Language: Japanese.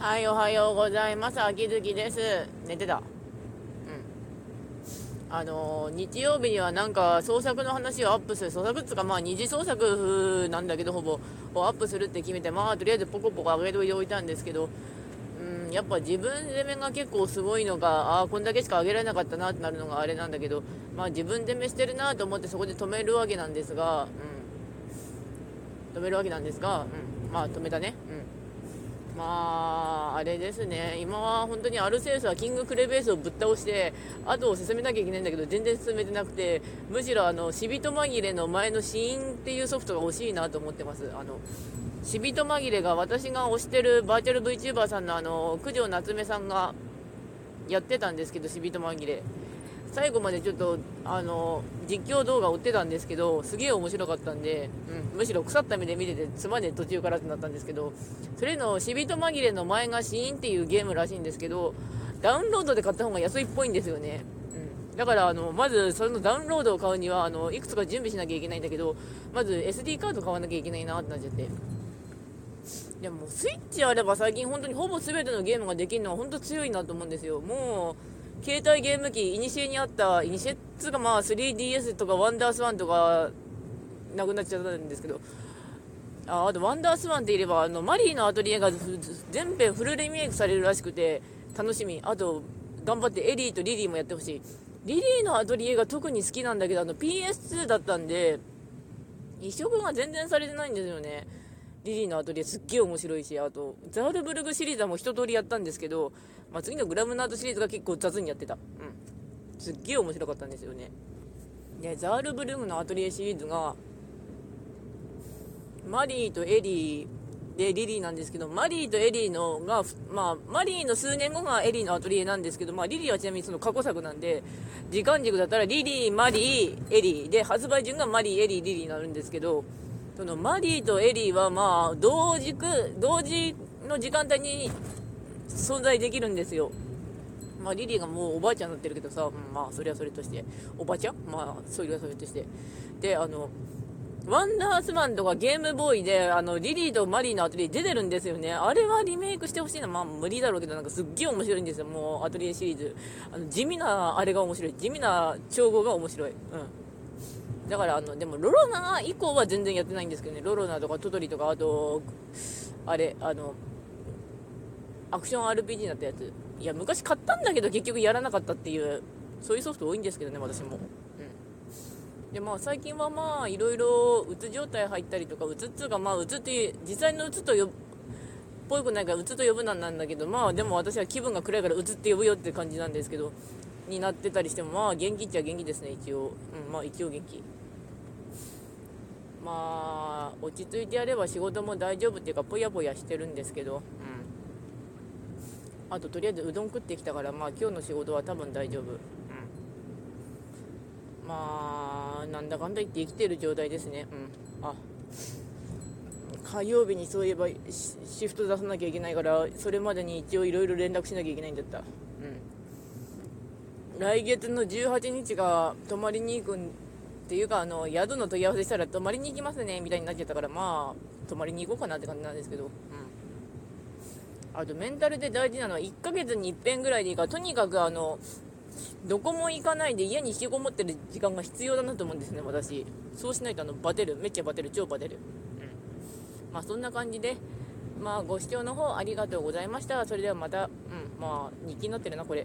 はい、おはようございます。秋月です。寝てた。うん。あの日曜日にはなんか創作の話をアップする、創作っつうかまあ二次創作なんだけど、ほぼ、をアップするって決めて、まあとりあえずポコポコ上げといておいたんですけど、うん、やっぱ自分攻めが結構すごいのが、ああ、こんだけしか上げられなかったなってなるのがあれなんだけど、まあ自分攻めしてるなと思ってそこで止めるわけなんですが、うん。止めるわけなんですが、うん。まあ止めたね。うん。まあ、あれですね、今は本当にアルセウスはキングクレベースをぶっ倒して、後を進めなきゃいけないんだけど、全然進めてなくて、むしろあの、死人紛れの前の死因っていうソフトが欲しいなと思ってます。あの死人紛れが私が推してるバーチャル VTuber さんのあの九条夏目さんがやってたんですけど、死人紛れ。最後までちょっとあの実況動画を追ってたんですけどすげえ面白かったんで、うん、むしろ腐った目で見ててつまんで途中からってなったんですけどそれの死人紛れの前がシーンっていうゲームらしいんですけどダウンロードで買った方が安いっぽいんですよね、うん、だからあのまずそのダウンロードを買うにはあのいくつか準備しなきゃいけないんだけどまず SD カード買わなきゃいけないなってなっちゃって。でもスイッチあれば最近本当にほぼ全てのゲームができるのは本当強いなと思うんですよ。もう携帯ゲーム機、いにしえにあった、いにしえっつうかまあ 3DS とかワンダースワンとかなくなっちゃったんですけど、ああとワンダースワンっていれば、あのマリーのアトリエが全編フルリメイクされるらしくて楽しみ。あと、頑張ってエリーとリリーもやってほしい。リリーのアトリエが特に好きなんだけど、あの PS2 だったんで、移植が全然されてないんですよね。リリーのアトリエすっげえ面白いし、あと、ザールブルグシリーズはもう一通りやったんですけど、まあ、次のグラムナードシリーズが結構雑にやってた。うん。すっげえ面白かったんですよね。で、ザールブルグのアトリエシリーズが、マリーとエリーでリリーなんですけど、マリーとエリーのが、まあ、マリーの数年後がエリーのアトリエなんですけど、まあ、リリーはちなみにその過去作なんで、時間軸だったらリリー、マリー、エリーで、発売順がマリー、エリー、リリーになるんですけど、そのマリーとエリーはまあ、同軸、同時の時間帯に存在できるんですよ。まあ、リリーがもうおばあちゃんになってるけどさ、まあ、それはそれとして。おばちゃん？まあ、それはそれとして。で、あの、ワンダースマンとかゲームボーイで、あの、リリーとマリーのアトリエ出てるんですよね。あれはリメイクしてほしいな。まあ、無理だろうけど、なんかすっげえ面白いんですよ。もう、アトリエシリーズ。あの、地味なあれが面白い。地味な調合が面白い。うん。だから、あの、でも、ロロナ以降は全然やってないんですけどね。ロロナとかトトリとか、あと、あれ、あの、アクション RPG になったやつ。いや、昔買ったんだけど結局やらなかったっていう、そういうソフト多いんですけどね、私も。うん。で、まあ最近はまあ、いろいろ、うつ状態入ったりとか、うつっつうか、まあ、うつって、実際のうつと呼ぶ、ぽいくないから、うつと呼ぶなんなんだけど、まあでも私は気分が暗いから、うつって呼ぶよって感じなんですけど、になってたりしても、まあ元気っちゃ元気ですね、一応。うん、まあ一応元気。まあ、落ち着いてやれば仕事も大丈夫っていうか、ぽやぽやしてるんですけど、うん。あととりあえずうどん食ってきたからまあ今日の仕事は多分大丈夫。うん。まあなんだかんだ言って生きてる状態ですね。うん。あ。火曜日にそういえばシシフト出さなきゃいけないからそれまでに一応いろいろ連絡しなきゃいけないんだった。うん。来月の18日が泊まりに行くんていうかあの宿の問い合わせしたら泊まりに行きますねみたいになっちゃったからまあ泊まりに行こうかなって感じなんですけど。うん。あとメンタルで大事なのは1ヶ月に一遍ぐらいでいいからとにかくあのどこも行かないで家に引きこもってる時間が必要だなと思うんですね私。そうしないとあのバテる。めっちゃバテる。超バテる。うん。まあそんな感じでまあご視聴の方ありがとうございました。それではまたうん。まあ日記になってるなこれ。